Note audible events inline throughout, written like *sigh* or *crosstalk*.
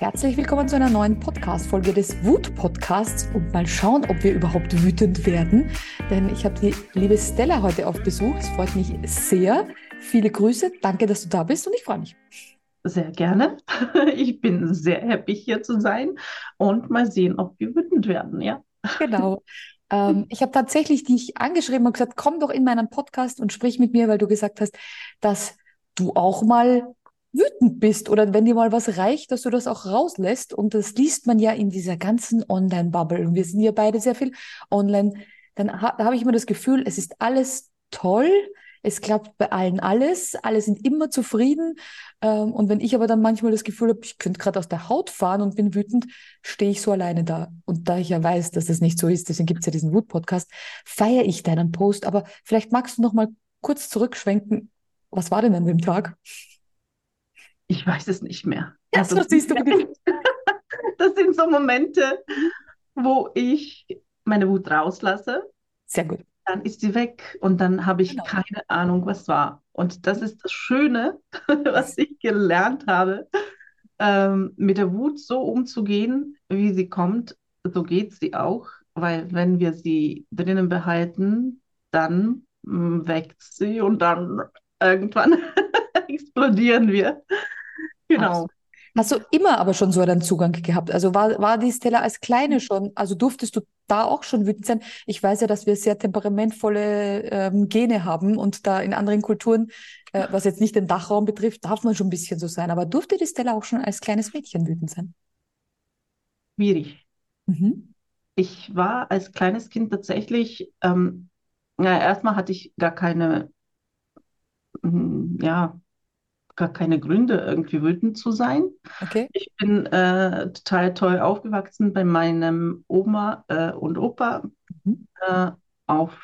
Herzlich willkommen zu einer neuen Podcast-Folge des Wut-Podcasts und mal schauen, ob wir überhaupt wütend werden. Denn ich habe die liebe Stella heute auf Besuch. Es freut mich sehr. Viele Grüße. Danke, dass du da bist und ich freue mich. Sehr gerne. *laughs* Ich bin sehr happy hier zu sein und mal sehen, ob wir wütend werden, ja. Genau. *laughs* Ähm, ich habe tatsächlich dich angeschrieben und gesagt, komm doch in meinen Podcast und sprich mit mir, weil du gesagt hast, dass du auch mal wütend bist oder wenn dir mal was reicht, dass du das auch rauslässt. Und das liest man ja in dieser ganzen Online-Bubble. Und wir sind ja beide sehr viel online. Dann ha habe ich immer das Gefühl, es ist alles toll. Es klappt bei allen alles. Alle sind immer zufrieden. Ähm, und wenn ich aber dann manchmal das Gefühl habe, ich könnte gerade aus der Haut fahren und bin wütend, stehe ich so alleine da. Und da ich ja weiß, dass das nicht so ist, deswegen gibt es ja diesen Wut-Podcast, feiere ich deinen Post. Aber vielleicht magst du noch mal kurz zurückschwenken. Was war denn an dem Tag? Ich weiß es nicht mehr. Ja, also, so siehst du. *laughs* das sind so Momente, wo ich meine Wut rauslasse. Sehr gut. Dann ist sie weg und dann habe ich genau. keine Ahnung, was war. Und das ist das Schöne, *laughs* was ich gelernt habe, ähm, mit der Wut so umzugehen, wie sie kommt, so geht sie auch. Weil wenn wir sie drinnen behalten, dann mm, wächst sie und dann irgendwann *laughs* explodieren wir. Genau. Hast du immer aber schon so einen Zugang gehabt? Also war, war die Stella als Kleine mhm. schon, also durftest du da auch schon wütend sein? Ich weiß ja, dass wir sehr temperamentvolle ähm, Gene haben und da in anderen Kulturen, äh, was jetzt nicht den Dachraum betrifft, darf man schon ein bisschen so sein. Aber durfte die Stella auch schon als kleines Mädchen wütend sein? Schwierig. Mhm. Ich war als kleines Kind tatsächlich, ähm, na, erstmal hatte ich gar keine, hm, ja, gar keine Gründe, irgendwie wütend zu sein. Okay. Ich bin äh, total toll aufgewachsen bei meinem Oma äh, und Opa mhm. äh, auf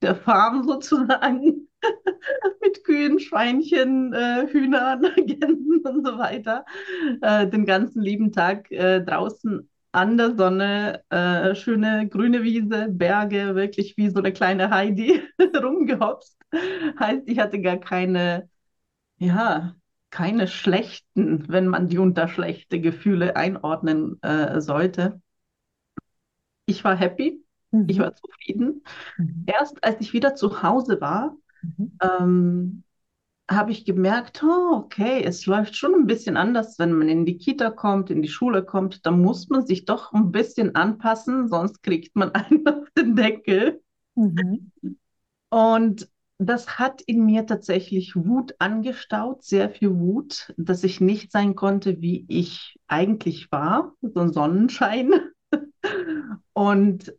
der Farm sozusagen *laughs* mit Kühen, Schweinchen, äh, Hühnern, *laughs* Gänsen und so weiter. Äh, den ganzen lieben Tag äh, draußen an der Sonne, schöne grüne Wiese, Berge, wirklich wie so eine kleine Heidi *laughs* rumgehopst. Heißt, ich hatte gar keine ja, keine schlechten, wenn man die unter schlechte Gefühle einordnen äh, sollte. Ich war happy, mhm. ich war zufrieden. Mhm. Erst als ich wieder zu Hause war, mhm. ähm, habe ich gemerkt, oh, okay, es läuft schon ein bisschen anders, wenn man in die Kita kommt, in die Schule kommt. Da muss man sich doch ein bisschen anpassen, sonst kriegt man *laughs* einen auf den Deckel. Mhm. Und das hat in mir tatsächlich Wut angestaut, sehr viel Wut, dass ich nicht sein konnte, wie ich eigentlich war, so ein Sonnenschein. *laughs* Und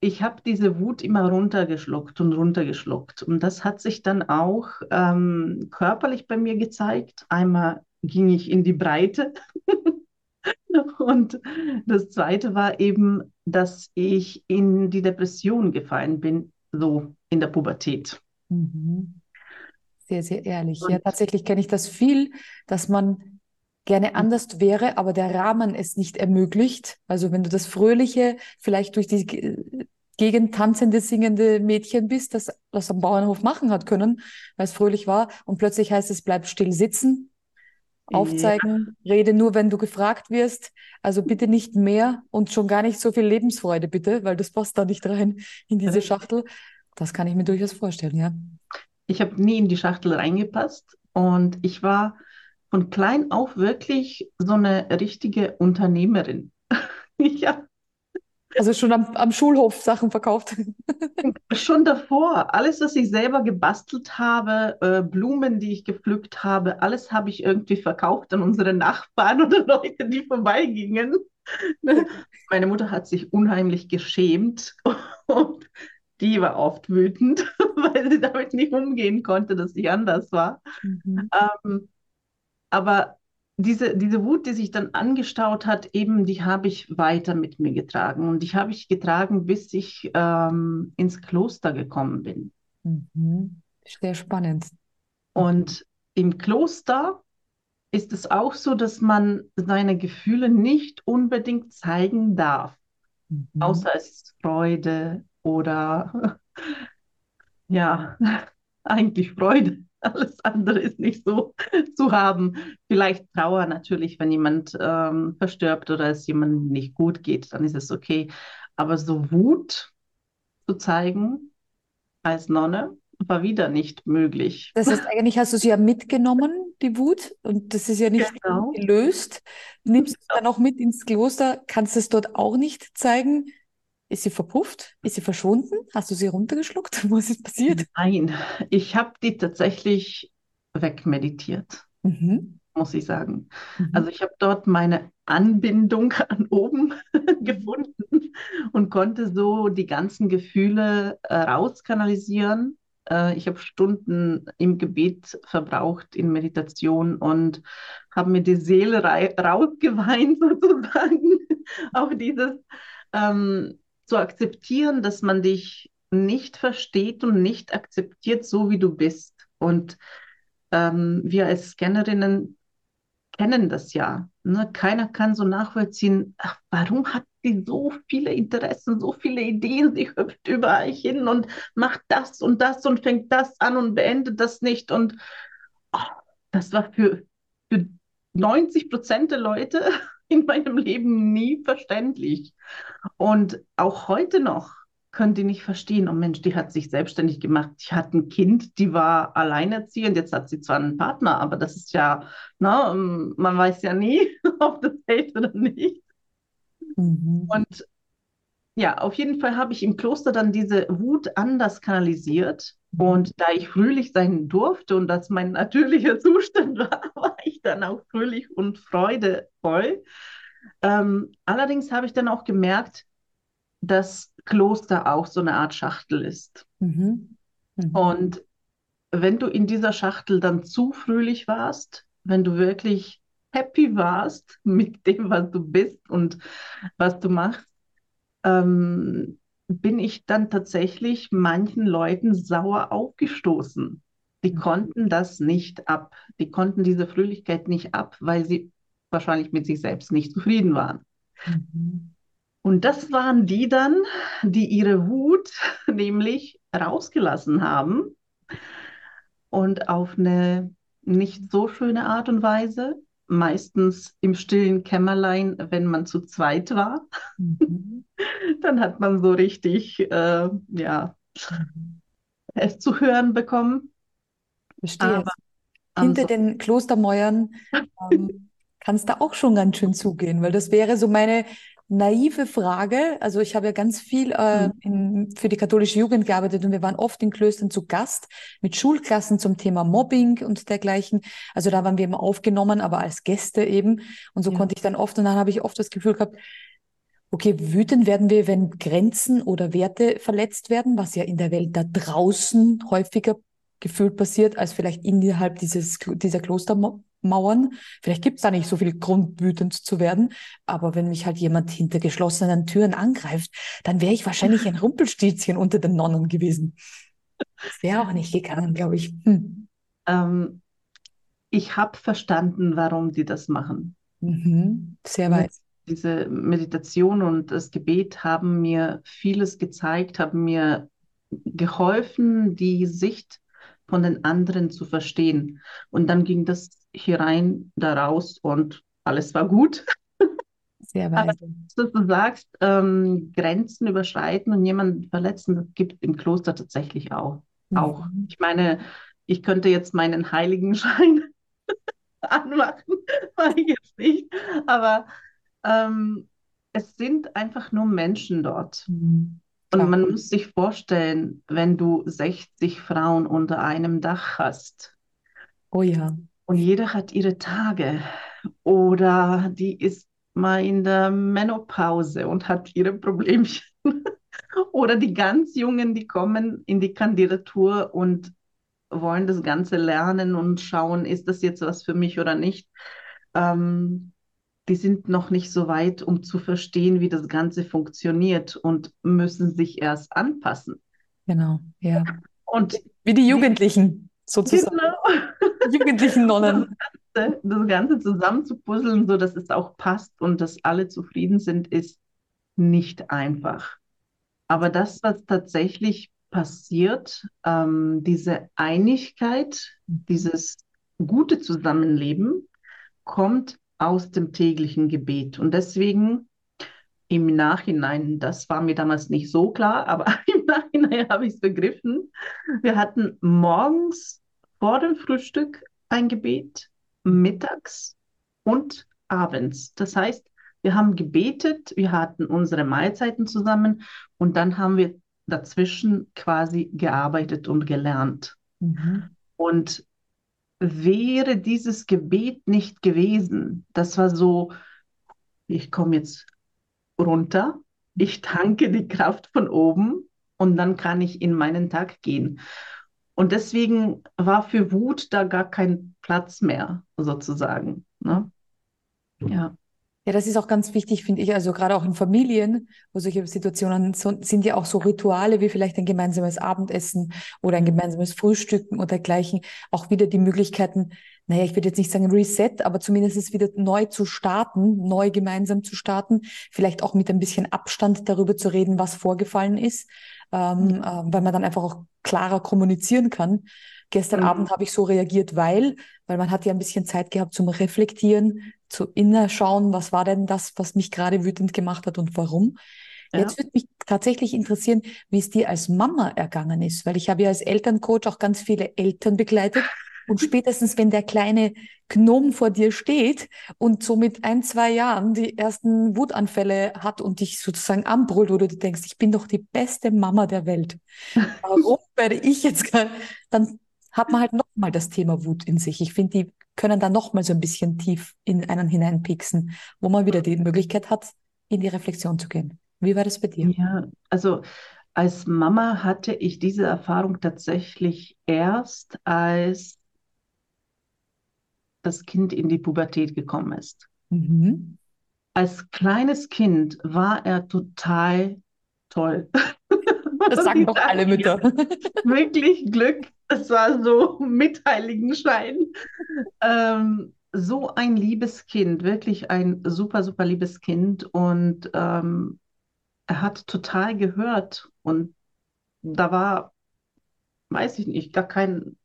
ich habe diese Wut immer runtergeschluckt und runtergeschluckt. Und das hat sich dann auch ähm, körperlich bei mir gezeigt. Einmal ging ich in die Breite. *laughs* und das Zweite war eben, dass ich in die Depression gefallen bin, so in der Pubertät. Mhm. Sehr, sehr ehrlich. Ja, tatsächlich kenne ich das viel, dass man gerne anders wäre, aber der Rahmen es nicht ermöglicht. Also wenn du das fröhliche, vielleicht durch die Gegend tanzende, singende Mädchen bist, das das am Bauernhof machen hat können, weil es fröhlich war, und plötzlich heißt es, bleib still sitzen, aufzeigen, ja. rede nur, wenn du gefragt wirst. Also bitte nicht mehr und schon gar nicht so viel Lebensfreude, bitte, weil das passt da nicht rein in diese Schachtel. Das kann ich mir durchaus vorstellen, ja. Ich habe nie in die Schachtel reingepasst und ich war von klein auf wirklich so eine richtige Unternehmerin. *laughs* ja. Also schon am, am Schulhof Sachen verkauft. *laughs* schon davor. Alles, was ich selber gebastelt habe, äh, Blumen, die ich gepflückt habe, alles habe ich irgendwie verkauft an unsere Nachbarn oder *laughs* Leute, die vorbeigingen. Meine Mutter hat sich unheimlich geschämt und die war oft wütend, *laughs* weil sie damit nicht umgehen konnte, dass ich anders war. Mhm. Ähm, aber diese, diese Wut, die sich dann angestaut hat, eben, die habe ich weiter mit mir getragen. Und die habe ich getragen, bis ich ähm, ins Kloster gekommen bin. Mhm. Sehr spannend. Und im Kloster ist es auch so, dass man seine Gefühle nicht unbedingt zeigen darf. Mhm. Außer es ist Freude, oder *laughs* ja, *laughs* eigentlich Freude. Alles andere ist nicht so zu haben. Vielleicht Trauer natürlich, wenn jemand ähm, verstirbt oder es jemandem nicht gut geht, dann ist es okay. Aber so Wut zu zeigen als Nonne war wieder nicht möglich. Das heißt, eigentlich hast du sie ja mitgenommen, die Wut, und das ist ja nicht genau. gelöst. Nimmst du dann auch mit ins Kloster, kannst es dort auch nicht zeigen. Ist sie verpufft? Ist sie verschwunden? Hast du sie runtergeschluckt? *laughs* Was ist passiert? Nein, ich habe die tatsächlich wegmeditiert, mhm. muss ich sagen. Mhm. Also ich habe dort meine Anbindung *laughs* an oben *laughs* gefunden und konnte so die ganzen Gefühle äh, rauskanalisieren. Äh, ich habe Stunden im Gebet verbraucht, in Meditation und habe mir die Seele rausgeweint sozusagen auf dieses ähm, zu akzeptieren, dass man dich nicht versteht und nicht akzeptiert, so wie du bist. Und ähm, wir als Scannerinnen kennen das ja. Ne? Keiner kann so nachvollziehen, ach, warum hat sie so viele Interessen, so viele Ideen, sie hüpft überall hin und macht das und das und fängt das an und beendet das nicht. Und oh, das war für, für 90 Prozent der Leute *laughs* in meinem Leben nie verständlich. Und auch heute noch können die nicht verstehen, oh Mensch, die hat sich selbstständig gemacht, die hat ein Kind, die war alleinerziehend, jetzt hat sie zwar einen Partner, aber das ist ja, ne, man weiß ja nie, *laughs* ob das hält oder nicht. Mhm. Und ja, auf jeden Fall habe ich im Kloster dann diese Wut anders kanalisiert. Mhm. Und da ich fröhlich sein durfte und das mein *laughs* natürlicher Zustand war, *laughs* war ich dann auch fröhlich und freudevoll. Ähm, allerdings habe ich dann auch gemerkt, dass Kloster auch so eine Art Schachtel ist. Mhm. Mhm. Und wenn du in dieser Schachtel dann zu fröhlich warst, wenn du wirklich happy warst *laughs* mit dem, was du bist und was du machst, ähm, bin ich dann tatsächlich manchen Leuten sauer aufgestoßen. Die mhm. konnten das nicht ab. Die konnten diese Fröhlichkeit nicht ab, weil sie wahrscheinlich mit sich selbst nicht zufrieden waren. Mhm. Und das waren die dann, die ihre Wut *laughs* nämlich rausgelassen haben und auf eine nicht so schöne Art und Weise, meistens im stillen Kämmerlein, wenn man zu zweit war. Mhm. *laughs* Dann hat man so richtig, äh, ja, mhm. es zu hören bekommen. Verstehe. Aber Hinter so den Klostermäuern *laughs* ähm, kann es da auch schon ganz schön zugehen, weil das wäre so meine naive Frage. Also ich habe ja ganz viel äh, mhm. in, für die katholische Jugend gearbeitet und wir waren oft in Klöstern zu Gast mit Schulklassen zum Thema Mobbing und dergleichen. Also da waren wir immer aufgenommen, aber als Gäste eben. Und so ja. konnte ich dann oft, und dann habe ich oft das Gefühl gehabt, okay, wütend werden wir, wenn Grenzen oder Werte verletzt werden, was ja in der Welt da draußen häufiger gefühlt passiert, als vielleicht innerhalb dieses, dieser Klostermauer. Mauern. Vielleicht gibt es da nicht so viel Grund, wütend zu werden, aber wenn mich halt jemand hinter geschlossenen Türen angreift, dann wäre ich wahrscheinlich ein *laughs* Rumpelstilzchen unter den Nonnen gewesen. Das wäre auch nicht gegangen, glaube ich. Hm. Ähm, ich habe verstanden, warum die das machen. Mhm. Sehr weit. Diese Meditation und das Gebet haben mir vieles gezeigt, haben mir geholfen, die Sicht von den anderen zu verstehen. Und dann ging das hier rein, da raus und alles war gut. Sehr weise. Aber, dass du sagst, ähm, Grenzen überschreiten und jemanden verletzen, das gibt im Kloster tatsächlich auch. Mhm. auch. Ich meine, ich könnte jetzt meinen Heiligenschein *laughs* anmachen, mache ich jetzt nicht. Aber ähm, es sind einfach nur Menschen dort. Mhm. Und man muss sich vorstellen, wenn du 60 Frauen unter einem Dach hast. Oh ja. Und jeder hat ihre Tage. Oder die ist mal in der Menopause und hat ihre Problemchen. *laughs* Oder die ganz Jungen, die kommen in die Kandidatur und wollen das Ganze lernen und schauen, ist das jetzt was für mich oder nicht. Ähm, die sind noch nicht so weit, um zu verstehen, wie das Ganze funktioniert und müssen sich erst anpassen. Genau, ja. Und wie die Jugendlichen sozusagen. Genau. Jugendlichen *laughs* Nonnen. Das Ganze, das Ganze zusammenzupuzzeln, so dass es auch passt und dass alle zufrieden sind, ist nicht einfach. Aber das, was tatsächlich passiert, ähm, diese Einigkeit, dieses gute Zusammenleben kommt aus dem täglichen Gebet. Und deswegen im Nachhinein, das war mir damals nicht so klar, aber *laughs* im Nachhinein habe ich es begriffen. Wir hatten morgens vor dem Frühstück ein Gebet, mittags und abends. Das heißt, wir haben gebetet, wir hatten unsere Mahlzeiten zusammen und dann haben wir dazwischen quasi gearbeitet und gelernt. Mhm. Und wäre dieses Gebet nicht gewesen, das war so, ich komme jetzt runter, ich tanke die Kraft von oben und dann kann ich in meinen Tag gehen. Und deswegen war für Wut da gar kein Platz mehr, sozusagen. Ne? Ja. Ja, das ist auch ganz wichtig, finde ich. Also gerade auch in Familien, wo solche Situationen so, sind ja auch so Rituale wie vielleicht ein gemeinsames Abendessen oder ein gemeinsames Frühstücken oder dergleichen auch wieder die Möglichkeiten, naja, ich würde jetzt nicht sagen Reset, aber zumindest wieder neu zu starten, neu gemeinsam zu starten, vielleicht auch mit ein bisschen Abstand darüber zu reden, was vorgefallen ist, ähm, äh, weil man dann einfach auch klarer kommunizieren kann. Gestern mhm. Abend habe ich so reagiert, weil, weil man hat ja ein bisschen Zeit gehabt zum Reflektieren, zu innerschauen, was war denn das, was mich gerade wütend gemacht hat und warum. Ja. Jetzt würde mich tatsächlich interessieren, wie es dir als Mama ergangen ist, weil ich habe ja als Elterncoach auch ganz viele Eltern begleitet. Und *laughs* spätestens, wenn der kleine Gnom vor dir steht und so mit ein, zwei Jahren die ersten Wutanfälle hat und dich sozusagen anbrüllt, oder du denkst, ich bin doch die beste Mama der Welt. *laughs* Warum werde ich jetzt dann hat man halt nochmal das Thema Wut in sich. Ich finde, die können dann nochmal so ein bisschen tief in einen hineinpixen, wo man wieder die Möglichkeit hat, in die Reflexion zu gehen. Wie war das bei dir? Ja, also als Mama hatte ich diese Erfahrung tatsächlich erst, als das Kind in die Pubertät gekommen ist. Mhm. Als kleines Kind war er total toll. *laughs* Das sagen doch alle Mütter. *laughs* Wirklich Glück. Es war so *laughs* mit Heiligenschein. Ähm, so ein liebes Kind, wirklich ein super, super liebes Kind. Und ähm, er hat total gehört. Und da war, weiß ich nicht, gar kein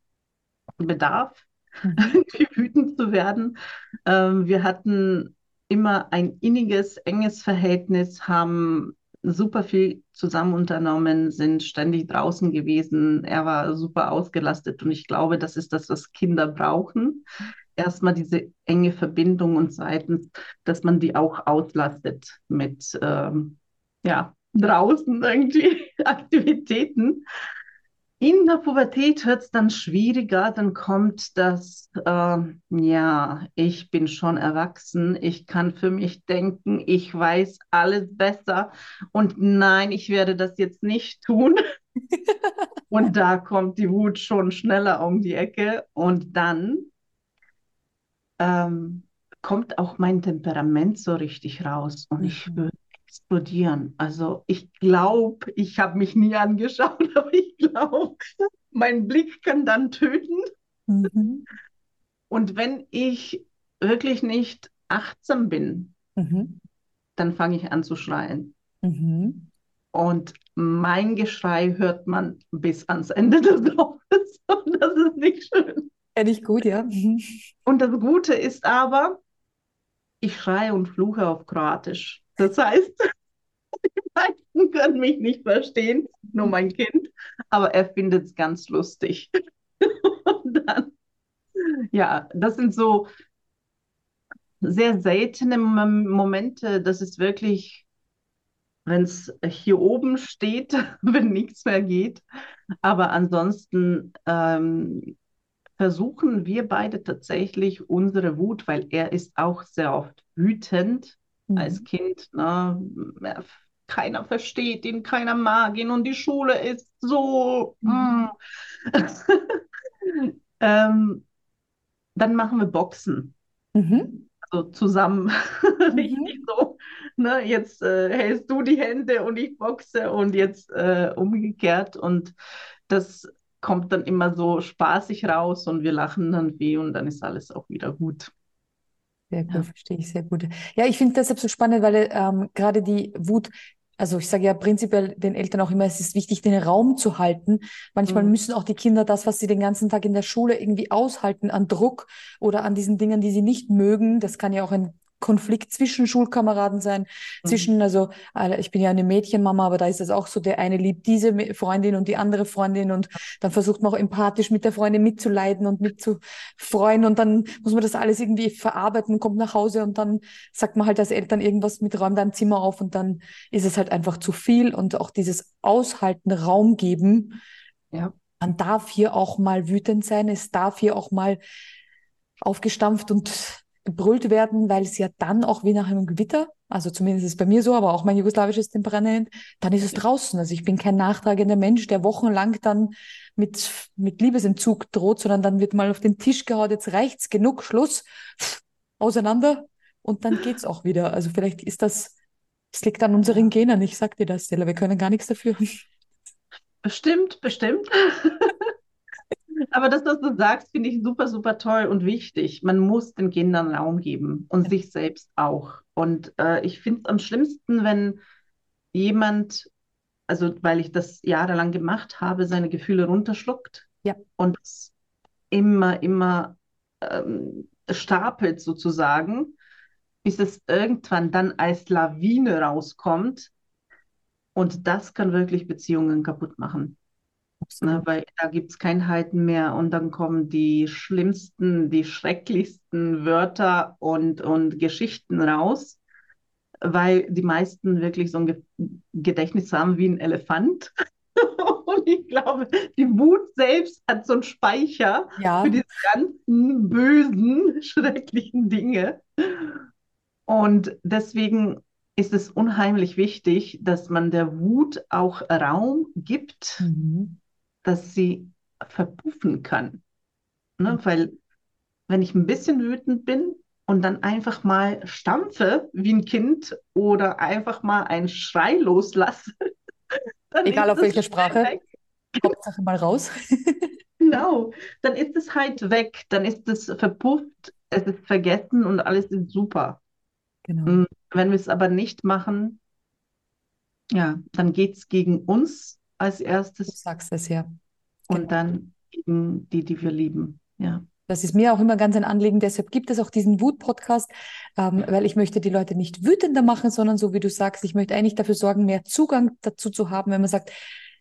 Bedarf, *laughs* mhm. wütend zu werden. Ähm, wir hatten immer ein inniges, enges Verhältnis, haben super viel zusammen unternommen, sind ständig draußen gewesen. Er war super ausgelastet und ich glaube, das ist das, was Kinder brauchen. Erstmal diese enge Verbindung und zweitens, dass man die auch auslastet mit ähm, ja, draußen irgendwie *laughs* Aktivitäten. In der Pubertät wird es dann schwieriger, dann kommt das, äh, ja, ich bin schon erwachsen, ich kann für mich denken, ich weiß alles besser und nein, ich werde das jetzt nicht tun. *laughs* und da kommt die Wut schon schneller um die Ecke und dann ähm, kommt auch mein Temperament so richtig raus und ich mhm. würde explodieren. Also ich glaube, ich habe mich nie angeschaut, *laughs* aber ich glaube, mein Blick kann dann töten. Mhm. Und wenn ich wirklich nicht achtsam bin, mhm. dann fange ich an zu schreien. Mhm. Und mein Geschrei hört man bis ans Ende des *laughs* Dorfes. Und das ist nicht schön. Ja, nicht gut, ja. Und das Gute ist aber, ich schreie und fluche auf Kroatisch. Das heißt, *laughs* die meisten können mich nicht verstehen, nur mein Kind, aber er findet es ganz lustig. *laughs* Und dann, ja, das sind so sehr seltene Momente, das ist wirklich, wenn es hier oben steht, *laughs* wenn nichts mehr geht. Aber ansonsten ähm, versuchen wir beide tatsächlich unsere Wut, weil er ist auch sehr oft wütend mhm. als Kind. Ne? Keiner versteht ihn, keiner mag ihn und die Schule ist so. Mhm. *laughs* ähm, dann machen wir Boxen. Mhm. Also zusammen. *laughs* Richtig mhm. so. Ne? Jetzt äh, hältst du die Hände und ich boxe und jetzt äh, umgekehrt. Und das kommt dann immer so spaßig raus und wir lachen dann wie und dann ist alles auch wieder gut. Sehr gut, ja. verstehe ich sehr gut. Ja, ich finde deshalb so spannend, weil ähm, gerade die Wut Also ich sage ja prinzipiell den Eltern auch immer, es ist wichtig, den Raum zu halten. Manchmal Mhm. müssen auch die Kinder das, was sie den ganzen Tag in der Schule irgendwie aushalten an Druck oder an diesen Dingen, die sie nicht mögen. Das kann ja auch ein Konflikt zwischen Schulkameraden sein, Mhm. zwischen, also ich bin ja eine Mädchenmama, aber da ist es auch so, der eine liebt diese Freundin und die andere Freundin und dann versucht man auch empathisch mit der Freundin mitzuleiden und mitzufreuen und dann muss man das alles irgendwie verarbeiten, kommt nach Hause und dann sagt man halt als Eltern irgendwas mit räum dein Zimmer auf und dann ist es halt einfach zu viel und auch dieses Aushalten, Raum geben. Ja. Man darf hier auch mal wütend sein, es darf hier auch mal aufgestampft und gebrüllt werden, weil es ja dann auch wie nach einem Gewitter, also zumindest ist es bei mir so, aber auch mein jugoslawisches Temperament, dann ist es draußen. Also ich bin kein nachtragender Mensch, der wochenlang dann mit, mit Liebesentzug droht, sondern dann wird mal auf den Tisch gehauen, jetzt reicht's, genug, Schluss, auseinander und dann geht's auch wieder. Also vielleicht ist das, es liegt an unseren Genen, ich sag dir das, Stella, wir können gar nichts dafür. Bestimmt, bestimmt. Aber das, was du sagst, finde ich super, super toll und wichtig. Man muss den Kindern Raum geben und sich selbst auch. Und äh, ich finde es am schlimmsten, wenn jemand, also weil ich das jahrelang gemacht habe, seine Gefühle runterschluckt Ja. und es immer, immer ähm, stapelt sozusagen, bis es irgendwann dann als Lawine rauskommt. Und das kann wirklich Beziehungen kaputt machen. Ne, weil da gibt es kein Halten mehr und dann kommen die schlimmsten, die schrecklichsten Wörter und, und Geschichten raus, weil die meisten wirklich so ein Ge Gedächtnis haben wie ein Elefant. *laughs* Und ich glaube, die Wut selbst hat so einen Speicher Ja, für diese ganzen bösen, schrecklichen Dinge. Und deswegen ist es unheimlich wichtig, dass man der Wut auch Raum gibt mhm. Dass sie verpuffen kann. Ne? Mhm. Weil wenn ich ein bisschen wütend bin und dann einfach mal stampfe wie ein Kind oder einfach mal einen Schrei loslasse, *laughs* dann egal ist auf schnell Sprache, weg. Hauptsache mal raus. *laughs* Genau, dann ist es halt weg, dann ist es verpufft, es ist vergessen und alles ist super. Genau. Mm, Wenn wir es aber nicht machen, ja, dann geht es gegen uns als Du erstes sagst es ja. und Genau. dann gegen die, die wir lieben. Ja. Das ist mir auch immer ganz ein Anliegen. Deshalb gibt es auch diesen Wut-Podcast, ähm, weil ich möchte die Leute nicht wütender machen, sondern so wie du sagst, ich möchte eigentlich dafür sorgen, mehr Zugang dazu zu haben, wenn man sagt,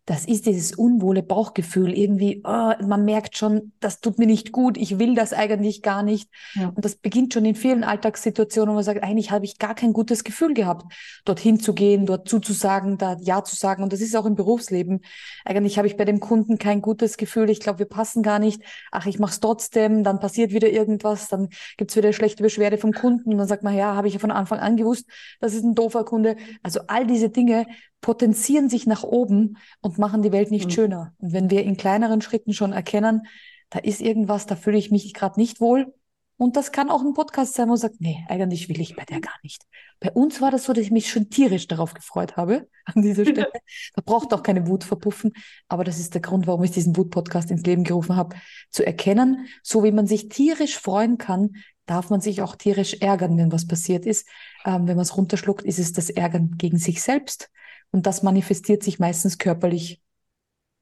das ist dieses unwohle Bauchgefühl. Irgendwie, oh, man merkt schon, das tut mir nicht gut, ich will das eigentlich gar nicht. Ja. Und das beginnt schon in vielen Alltagssituationen, wo man sagt, eigentlich habe ich gar kein gutes Gefühl gehabt, dorthin zu gehen, dort zuzusagen, da Ja zu sagen. Und das ist auch im Berufsleben. Eigentlich habe ich bei dem Kunden kein gutes Gefühl. Ich glaube, wir passen gar nicht. Ach, ich mache es trotzdem. Dann passiert wieder irgendwas. Dann gibt's wieder schlechte Beschwerde vom Kunden. Und dann sagt man, ja, habe ich ja von Anfang an gewusst, das ist ein doofer Kunde. Also all diese Dinge potenzieren sich nach oben und machen die Welt nicht Mhm. schöner. Und wenn wir in kleineren Schritten schon erkennen, da ist irgendwas, da fühle ich mich gerade nicht wohl. Und das kann auch ein Podcast sein, wo man sagt, nee, eigentlich will ich bei der gar nicht. Bei uns war das so, dass ich mich schon tierisch darauf gefreut habe, *laughs* an dieser Stelle. Da braucht auch keine Wut verpuffen. Aber das ist der Grund, warum ich diesen Wut-Podcast ins Leben gerufen habe, zu erkennen, so wie man sich tierisch freuen kann, darf man sich auch tierisch ärgern, wenn was passiert ist. Ähm, wenn man es runterschluckt, ist es das Ärgern gegen sich selbst. Und das manifestiert sich meistens körperlich,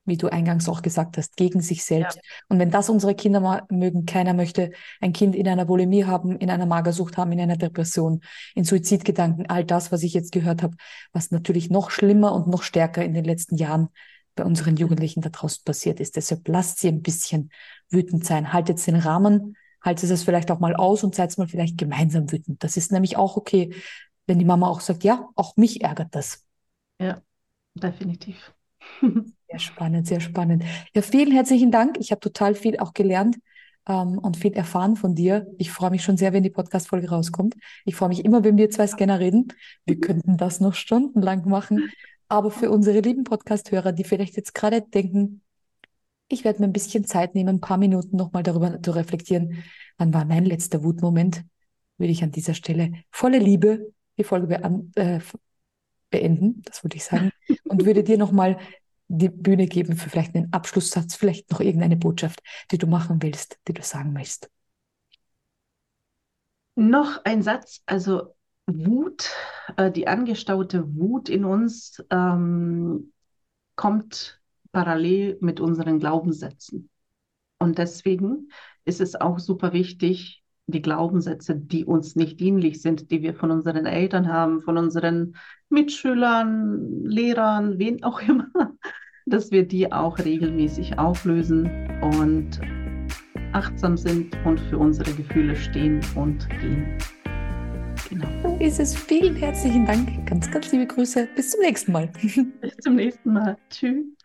wie du eingangs auch gesagt hast, gegen sich selbst. Und wenn das unsere Kinder mögen, keiner möchte ein Kind in einer Bulimie haben, in einer Magersucht haben, in einer Depression, in Suizidgedanken, all das, was ich jetzt gehört habe, was natürlich noch schlimmer und noch stärker in den letzten Jahren bei unseren Jugendlichen da draußen passiert ist. Deshalb lasst sie ein bisschen wütend sein, haltet den Rahmen, haltet es vielleicht auch mal aus und seid mal vielleicht gemeinsam wütend. Das ist nämlich auch okay, wenn die Mama auch sagt, ja, auch mich ärgert das. Ja, definitiv. *laughs* Sehr spannend, sehr spannend. Ja, vielen herzlichen Dank. Ich habe total viel auch gelernt ähm, und viel erfahren von dir. Ich freue mich schon sehr, wenn die Podcast-Folge rauskommt. Ich freue mich immer, wenn wir zwei Scanner reden. Wir könnten das noch stundenlang machen. Aber für unsere lieben Podcast-Hörer, die vielleicht jetzt gerade denken, ich werde mir ein bisschen Zeit nehmen, ein paar Minuten nochmal darüber zu reflektieren, wann war mein letzter Wutmoment, würde ich an dieser Stelle volle Liebe die Folge bean äh, beenden, das würde ich sagen, und würde dir nochmal die Bühne geben für vielleicht einen Abschlusssatz, vielleicht noch irgendeine Botschaft, die du machen willst, die du sagen möchtest. Noch ein Satz, also Wut, äh, die angestaute Wut in uns ähm, kommt parallel mit unseren Glaubenssätzen. Und deswegen ist es auch super wichtig, die Glaubenssätze, die uns nicht dienlich sind, die wir von unseren Eltern haben, von unseren Mitschülern, Lehrern, wen auch immer, *laughs* dass wir die auch regelmäßig auflösen und achtsam sind und für unsere Gefühle stehen und gehen. Genau. So ist es. Vielen herzlichen Dank. Ganz, ganz liebe Grüße. Bis zum nächsten Mal. Bis zum nächsten Mal. Tschüss.